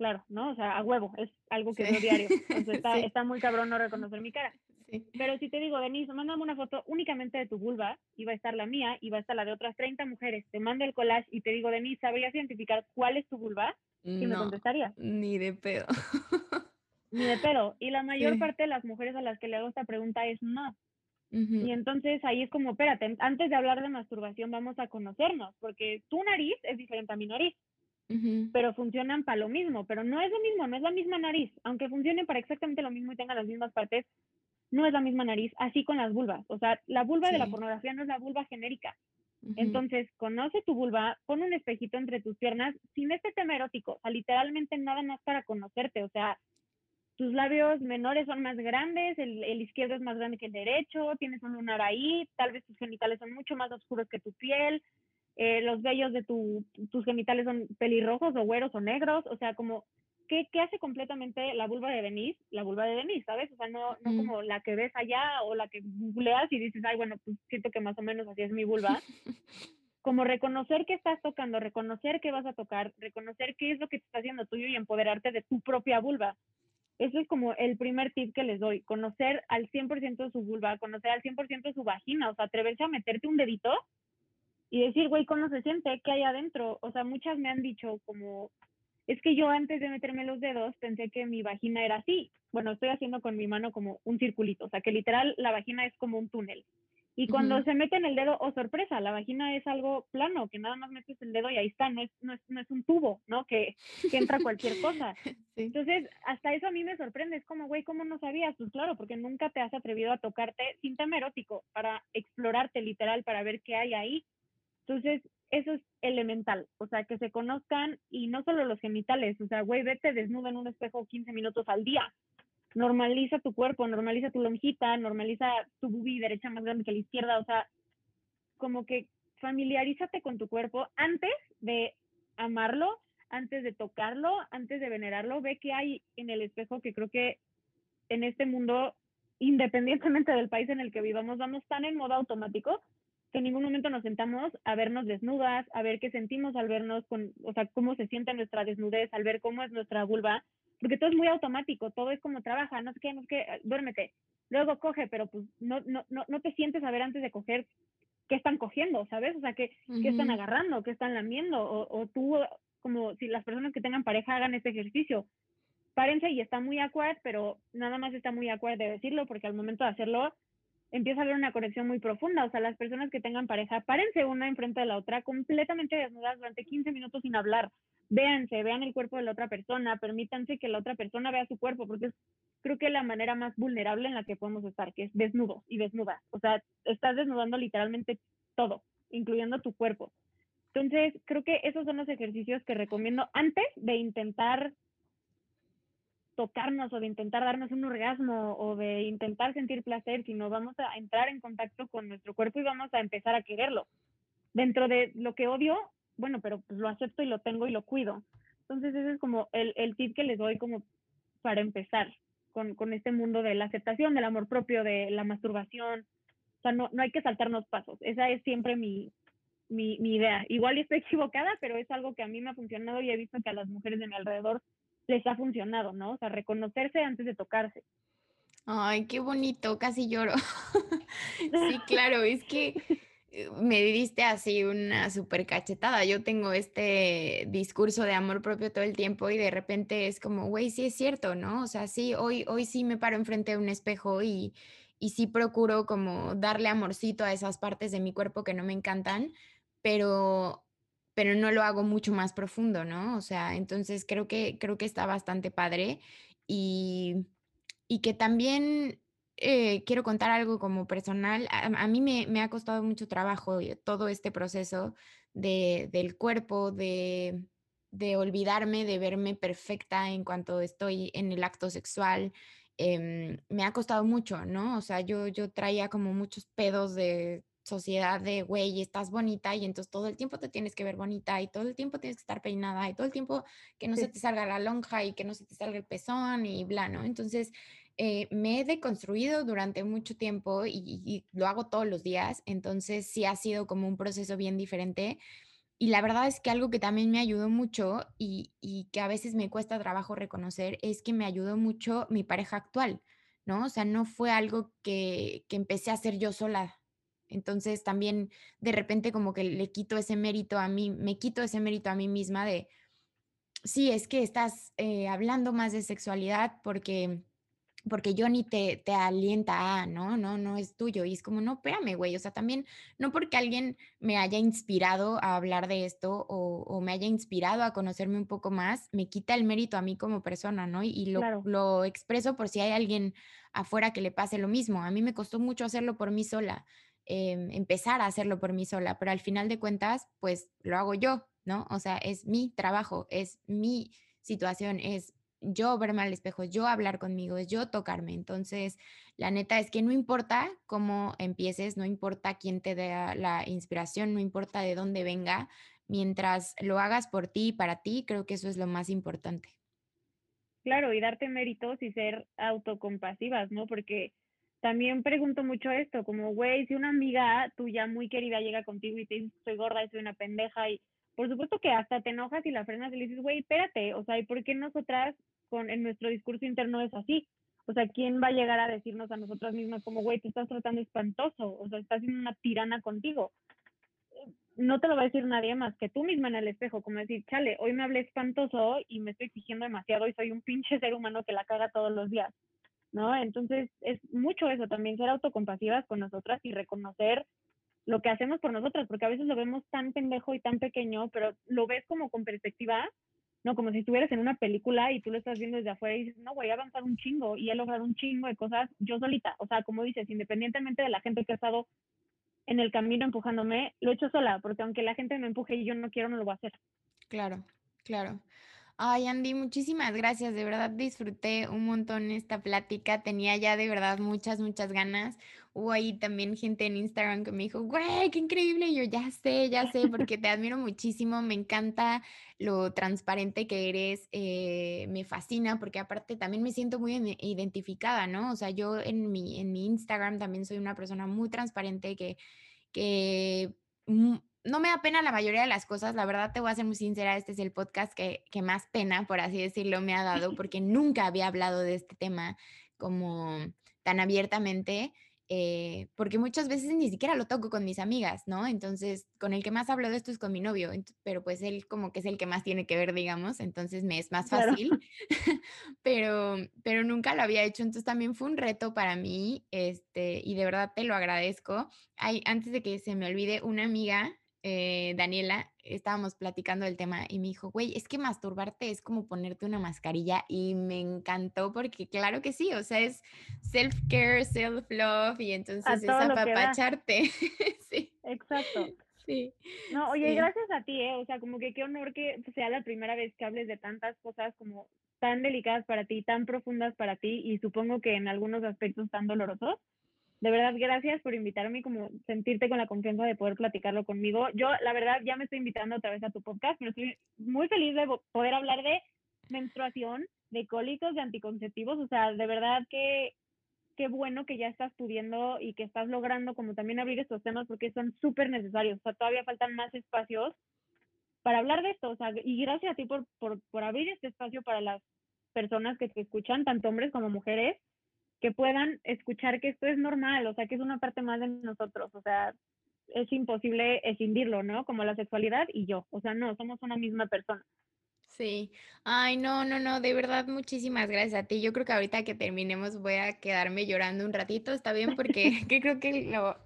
claro, ¿no? O sea, a huevo, es algo que veo diario. Entonces está, está muy cabrón no reconocer mi cara. Sí. Pero si te digo, Denise, mándame una foto únicamente de tu vulva, y va a estar la mía, y va a estar la de otras 30 mujeres. Te mando el collage y te digo, Denise, ¿sabrías identificar cuál es tu vulva? ¿Y me contestarías? Ni de pedo. ni de pedo. Y la mayor parte de las mujeres a las que le hago esta pregunta es no. Y entonces ahí es como, espérate, antes de hablar de masturbación vamos a conocernos, porque tu nariz es diferente a mi nariz pero funcionan para lo mismo, pero no es lo mismo, no es la misma nariz, aunque funcionen para exactamente lo mismo y tengan las mismas partes, no es la misma nariz, así con las vulvas, o sea, la vulva de la pornografía no es la vulva genérica. Entonces, conoce tu vulva, pon un espejito entre tus piernas sin este tema erótico, o sea, literalmente nada más para conocerte, o sea, tus labios menores son más grandes, el, el, izquierdo es más grande que el derecho, tienes un lunar ahí, tal vez tus genitales son mucho más oscuros que tu piel, eh, los vellos de tu, tus genitales son pelirrojos o güeros o negros, o sea, como, ¿qué, ¿qué, hace completamente la vulva de Denise? La vulva de Denise, ¿sabes? O sea, no, no como la que ves allá o la que googleas y dices, ay, bueno, pues siento que más o menos así es mi vulva. como reconocer que estás tocando, reconocer que vas a tocar, reconocer qué es lo que te está haciendo tuyo y empoderarte de tu propia vulva. Eso es como el primer tip que les doy, conocer al 100% de su vulva, conocer al 100% de su vagina, o sea, atreverse a meterte un dedito y decir, güey, ¿cómo se siente? ¿Qué hay adentro? O sea, muchas me han dicho como, es que yo antes de meterme los dedos pensé que mi vagina era así. Bueno, estoy haciendo con mi mano como un circulito, o sea, que literal la vagina es como un túnel. Y cuando se mete en el dedo, oh sorpresa, la vagina es algo plano, que nada más metes el dedo y ahí está, no es, no es, no es un tubo, ¿no? Que, que entra cualquier cosa. Entonces, hasta eso a mí me sorprende, es como, güey, ¿cómo no sabías? Pues claro, porque nunca te has atrevido a tocarte sin tema erótico, para explorarte literal, para ver qué hay ahí. Entonces, eso es elemental, o sea, que se conozcan y no solo los genitales, o sea, güey, vete desnudo en un espejo 15 minutos al día. Normaliza tu cuerpo, normaliza tu lonjita, normaliza tu bubi derecha más grande que la izquierda, o sea, como que familiarízate con tu cuerpo antes de amarlo, antes de tocarlo, antes de venerarlo, ve qué hay en el espejo que creo que en este mundo, independientemente del país en el que vivamos, vamos tan en modo automático que en ningún momento nos sentamos a vernos desnudas, a ver qué sentimos al vernos, con, o sea, cómo se siente nuestra desnudez, al ver cómo es nuestra vulva, porque todo es muy automático, todo es como trabaja, no sé qué, no sé qué, duérmete, luego coge, pero pues no, no, no, no te sientes a ver antes de coger qué están cogiendo, ¿sabes? O sea, qué, están agarrando, qué están lamiendo, o, o tú, como si las personas que tengan pareja hagan este ejercicio, párense y está muy awkward, pero nada más está muy awkward de decirlo, porque al momento de hacerlo empieza a haber una conexión muy profunda. O sea, las personas que tengan pareja, párense una enfrente de la otra, completamente desnudas durante 15 minutos sin hablar. Véanse, vean el cuerpo de la otra persona, permítanse que la otra persona vea su cuerpo, porque es creo que la manera más vulnerable en la que podemos estar, que es desnudo y desnuda. O sea, estás desnudando literalmente todo, incluyendo tu cuerpo. Entonces, creo que esos son los ejercicios que recomiendo antes de intentar tocarnos o de intentar darnos un orgasmo o de intentar sentir placer, sino vamos a entrar en contacto con nuestro cuerpo y vamos a empezar a quererlo. Dentro de lo que odio, bueno, pero pues lo acepto y lo tengo y lo cuido. Entonces ese es como el, el tip que les doy como para empezar con, con, este mundo de la aceptación, del amor propio, de la masturbación. O sea, no, no hay que saltarnos pasos. Esa es siempre mi, mi, mi idea. Igual estoy equivocada, pero es algo que a mí me ha funcionado y he visto que a las mujeres de mi alrededor les ha funcionado, ¿no? O sea, reconocerse antes de tocarse. Ay, qué bonito, casi lloro. sí, claro, es que eh, me diste así una super cachetada. Yo tengo este discurso de amor propio todo el tiempo y de repente es como, güey, sí es cierto, ¿no? O sea, sí, hoy, hoy sí me paro enfrente de un espejo y, y sí procuro como darle amorcito a esas partes de mi cuerpo que no me encantan, pero pero no lo hago mucho más profundo, ¿no? O sea, entonces creo que, creo que está bastante padre y, y que también eh, quiero contar algo como personal. A, mí me, ha costado mucho trabajo eh, todo este proceso de, del cuerpo, de, de, olvidarme, de verme perfecta en cuanto estoy en el acto sexual. Em, me ha costado mucho, ¿no? O sea, yo, yo traía como muchos pedos de sociedad de, güey, estás bonita y entonces todo el tiempo te tienes que ver bonita y todo el tiempo tienes que estar peinada y todo el tiempo que no se te salga la lonja y que no se te salga el pezón y bla, ¿no? Entonces, eh, me he deconstruido durante mucho tiempo y, lo hago todos los días, entonces sí ha sido como un proceso bien diferente. Y la verdad es que algo que también me ayudó mucho y, y que a veces me cuesta trabajo reconocer es que me ayudó mucho mi pareja actual, ¿no? O sea, no fue algo que, que empecé a hacer yo sola entonces también de repente como que le quito ese mérito a mí, me quito ese mérito a mí misma de, sí, es que estás eh, hablando más de sexualidad porque porque ni te, te alienta a, no, no, no es tuyo. Y es como, no, espérame, güey. O sea, también, no porque alguien me haya inspirado a hablar de esto o, me haya inspirado a conocerme un poco más, me quita el mérito a mí como persona, ¿no? Y, lo, lo expreso por si hay alguien afuera que le pase lo mismo. A mí me costó mucho hacerlo por mí sola. Em, empezar a hacerlo por mí sola, pero al final de cuentas, pues lo hago yo, ¿no? O sea, es mi trabajo, es mi situación, es yo verme al espejo, yo hablar conmigo, yo tocarme. Entonces, la neta es que no importa cómo empieces, no importa quién te dé la inspiración, no importa de dónde venga, mientras lo hagas por ti y para ti, creo que eso es lo más importante. Claro, y darte méritos y ser autocompasivas, ¿no? Porque también pregunto mucho esto, como, güey, si una amiga tuya muy querida llega contigo y te dice, soy gorda y soy una pendeja, y por supuesto que hasta te enojas y la frenas y le dices, güey, espérate, o sea, ¿y por qué nosotras con, en nuestro discurso interno es así? O sea, ¿quién va a llegar a decirnos a nosotras mismas como, güey, te estás tratando espantoso, o sea, estás siendo una tirana contigo? No te lo va a decir nadie más que tú misma en el espejo, como decir, chale, hoy me hablé espantoso y me estoy exigiendo demasiado y soy un pinche ser humano que la caga todos los días. ¿No? Entonces es mucho eso también, ser autocompasivas con nosotras y reconocer lo que hacemos por nosotras, porque a veces lo vemos tan pendejo y tan pequeño, pero lo ves como con perspectiva, ¿no? Como si estuvieras en una película y tú lo estás viendo desde afuera y dices, no, voy a avanzar un chingo y he logrado un chingo de cosas yo solita. O sea, como dices, independientemente de la gente que ha estado en el camino empujándome, lo he hecho sola, porque aunque la gente me empuje y yo no quiero, no lo voy a hacer. Claro, claro. Ay, Andy, muchísimas gracias. De verdad disfruté un montón esta plática. Tenía ya de verdad muchas, muchas ganas. Hubo ahí también gente en Instagram que me dijo, güey, qué increíble. Y yo ya sé, ya sé, porque te admiro muchísimo. Me encanta lo transparente que eres. Eh, me fascina porque aparte también me siento muy identificada, ¿no? O sea, yo en mi, en mi Instagram también soy una persona muy transparente que, que no me da pena la mayoría de las cosas, la verdad te voy a ser muy sincera, este es el podcast que, más pena, por así decirlo, me ha dado, porque nunca había hablado de este tema como tan abiertamente. eh, porque muchas veces ni siquiera lo toco con mis amigas, ¿no? Entonces, con el que más hablo de esto es con mi novio, pero pues él como que es el que más tiene que ver, digamos, entonces me es más fácil, pero, pero nunca lo había hecho, entonces también fue un reto para mí, este, y de verdad te lo agradezco. Hay, antes de que se me olvide, una amiga eh, Daniela, estábamos platicando del tema y me dijo, güey, es que masturbarte es como ponerte una mascarilla y me encantó porque claro que sí, o sea, es self-care, self-love y entonces es apapacharte. sí. Exacto. Sí. No, oye, gracias a ti, ¿eh? O sea, como que qué honor que sea la primera vez que hables de tantas cosas como tan delicadas para ti, tan profundas para ti y supongo que en algunos aspectos tan dolorosos de verdad, gracias por invitarme y como sentirte con la confianza de poder platicarlo conmigo. Yo, la verdad, ya me estoy invitando otra vez a tu podcast, pero estoy muy feliz de poder hablar de menstruación, de cólicos, de anticonceptivos. O sea, de verdad que qué bueno que ya estás pudiendo y que estás logrando como también abrir estos temas porque son súper necesarios. O sea, todavía faltan más espacios para hablar de esto. O sea, y gracias a ti por, por, por abrir este espacio para las personas que te escuchan, tanto hombres como mujeres que puedan escuchar que esto es normal, o sea, que es una parte más de nosotros, o sea, es imposible escindirlo, ¿no? Como la sexualidad y yo, o sea, no, somos una misma persona. Sí, ay, no, no, no, de verdad, muchísimas gracias a ti. Yo creo que ahorita que terminemos voy a quedarme llorando un ratito, está bien, porque que creo que lo,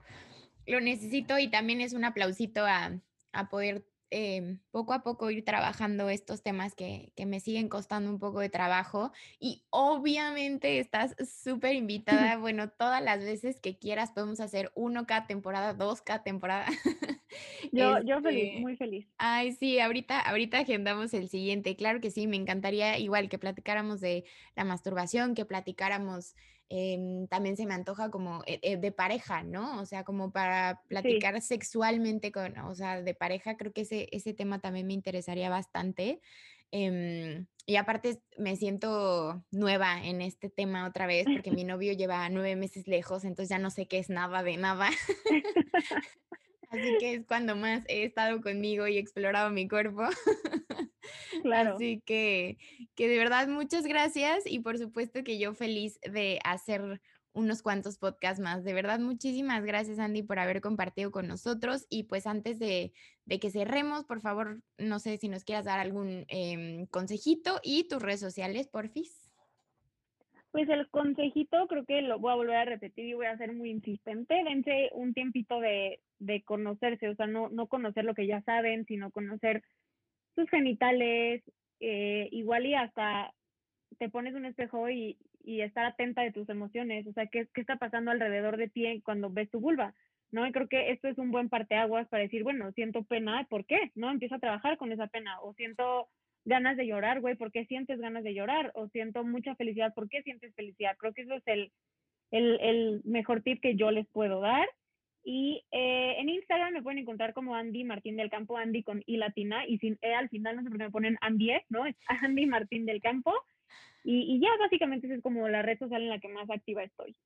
lo necesito y también es un aplausito a, a poder Em, poco a poco ir trabajando estos temas que, que, me siguen costando un poco de trabajo. Y obviamente estás súper invitada, bueno, todas las veces que quieras podemos hacer uno cada temporada, dos cada temporada. Yo, yo feliz, este, muy feliz. Ay, sí, ahorita, ahorita agendamos el siguiente. Claro que sí, me encantaría igual que platicáramos de la masturbación, que platicáramos Em, también se me antoja como eh, eh, de pareja, ¿no? O sea, como para platicar sexualmente con, o sea, de pareja, creo que ese, ese tema también me interesaría bastante. Em, y aparte me siento nueva en este tema otra vez porque mi novio lleva nueve meses lejos, entonces ya no sé qué es nada de nada. Así que es cuando más he estado conmigo y explorado mi cuerpo. Claro. Así que, que de verdad muchas gracias y por supuesto que yo feliz de hacer unos cuantos podcasts más. De verdad, muchísimas gracias, Andy, por haber compartido con nosotros. Y pues antes de, de que cerremos, por favor, no sé si nos quieras dar algún em, consejito y tus redes sociales, porfis. Pues el consejito creo que lo voy a volver a repetir y voy a ser muy insistente. Dense un tiempito de, de conocerse, o sea, no, no conocer lo que ya saben, sino conocer sus genitales, eh, igual y hasta te pones un espejo y, y estar atenta de tus emociones, o sea, ¿qué, qué está pasando alrededor de ti cuando ves tu vulva, ¿no? Y creo que esto es un buen parteaguas para decir, bueno, siento pena, ¿por qué? ¿No? Empieza a trabajar con esa pena, o siento ganas de llorar, güey, ¿por qué sientes ganas de llorar? O siento mucha felicidad, ¿por qué sientes felicidad? Creo que eso es el, el, el mejor tip que yo les puedo dar. Y eh, en Instagram me pueden encontrar como Andy Martín del Campo, Andy con I latina, y sin E al final, no sé por qué me ponen Andy, ¿no? Es Andy Martín del Campo. Y, y ya básicamente esa es como la red social en la que más activa estoy.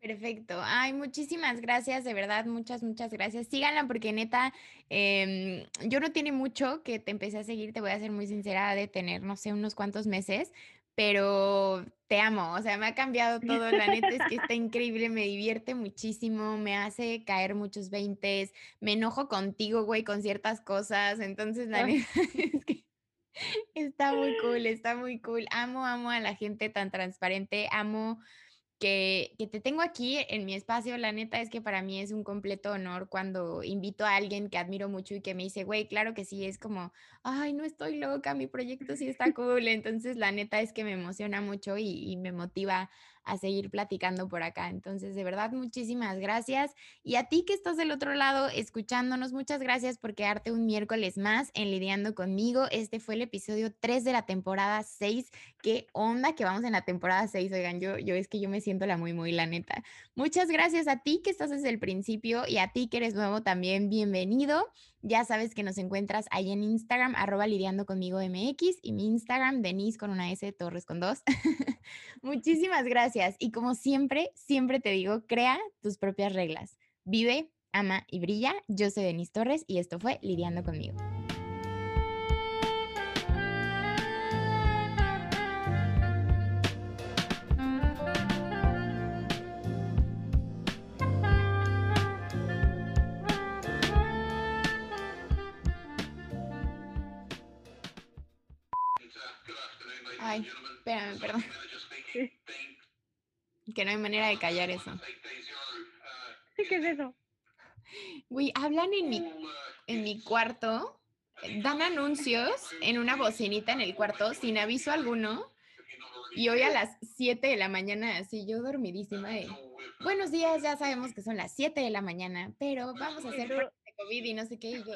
Perfecto. Ay, muchísimas gracias, de verdad, muchas, muchas gracias. Síganla porque neta, em, yo no tiene mucho que te empecé a seguir, te voy a ser muy sincera, de tener, no sé, unos cuantos meses, pero te amo, o sea, me ha cambiado todo, la neta es que está increíble, me divierte muchísimo, me hace caer muchos veintes, me enojo contigo, güey, con ciertas cosas, entonces la neta es que está muy cool, está muy cool, amo, amo a la gente tan transparente, amo que, te tengo aquí en mi espacio, la neta es que para mí es un completo honor cuando invito a alguien que admiro mucho y que me dice, güey, claro que sí, es como, ay, no estoy loca, mi proyecto sí está cool. Entonces, la neta es que me emociona mucho y, y me motiva a seguir platicando por acá. Entonces, de verdad, muchísimas gracias. Y a ti que estás del otro lado escuchándonos, muchas gracias por quedarte un miércoles más en Lidiando conmigo. Este fue el episodio 3 de la temporada 6. Qué onda que vamos en la temporada 6. Oigan, yo, yo es que yo me siento la muy, muy la neta. Muchas gracias a ti que estás desde el principio y a ti que eres nuevo también, bienvenido. Ya sabes que nos encuentras ahí en Instagram, arroba lidiando conmigo MX y mi Instagram, Denise con una S, Torres con dos. Muchísimas gracias. Y como siempre, siempre te digo, crea tus propias reglas. Vive, ama y brilla. Yo soy Denise Torres y esto fue Lidiando conmigo. Ay, espérame, perdón. Que no hay manera de callar eso. ¿Qué es eso? Güey, hablan en mi, en mi cuarto, dan anuncios en una bocinita en el cuarto sin aviso alguno. Y hoy a las 7 de la mañana, así yo dormidísima, de, buenos días, ya sabemos que son las 7 de la mañana, pero vamos a hacer de COVID y no sé qué. Y yo,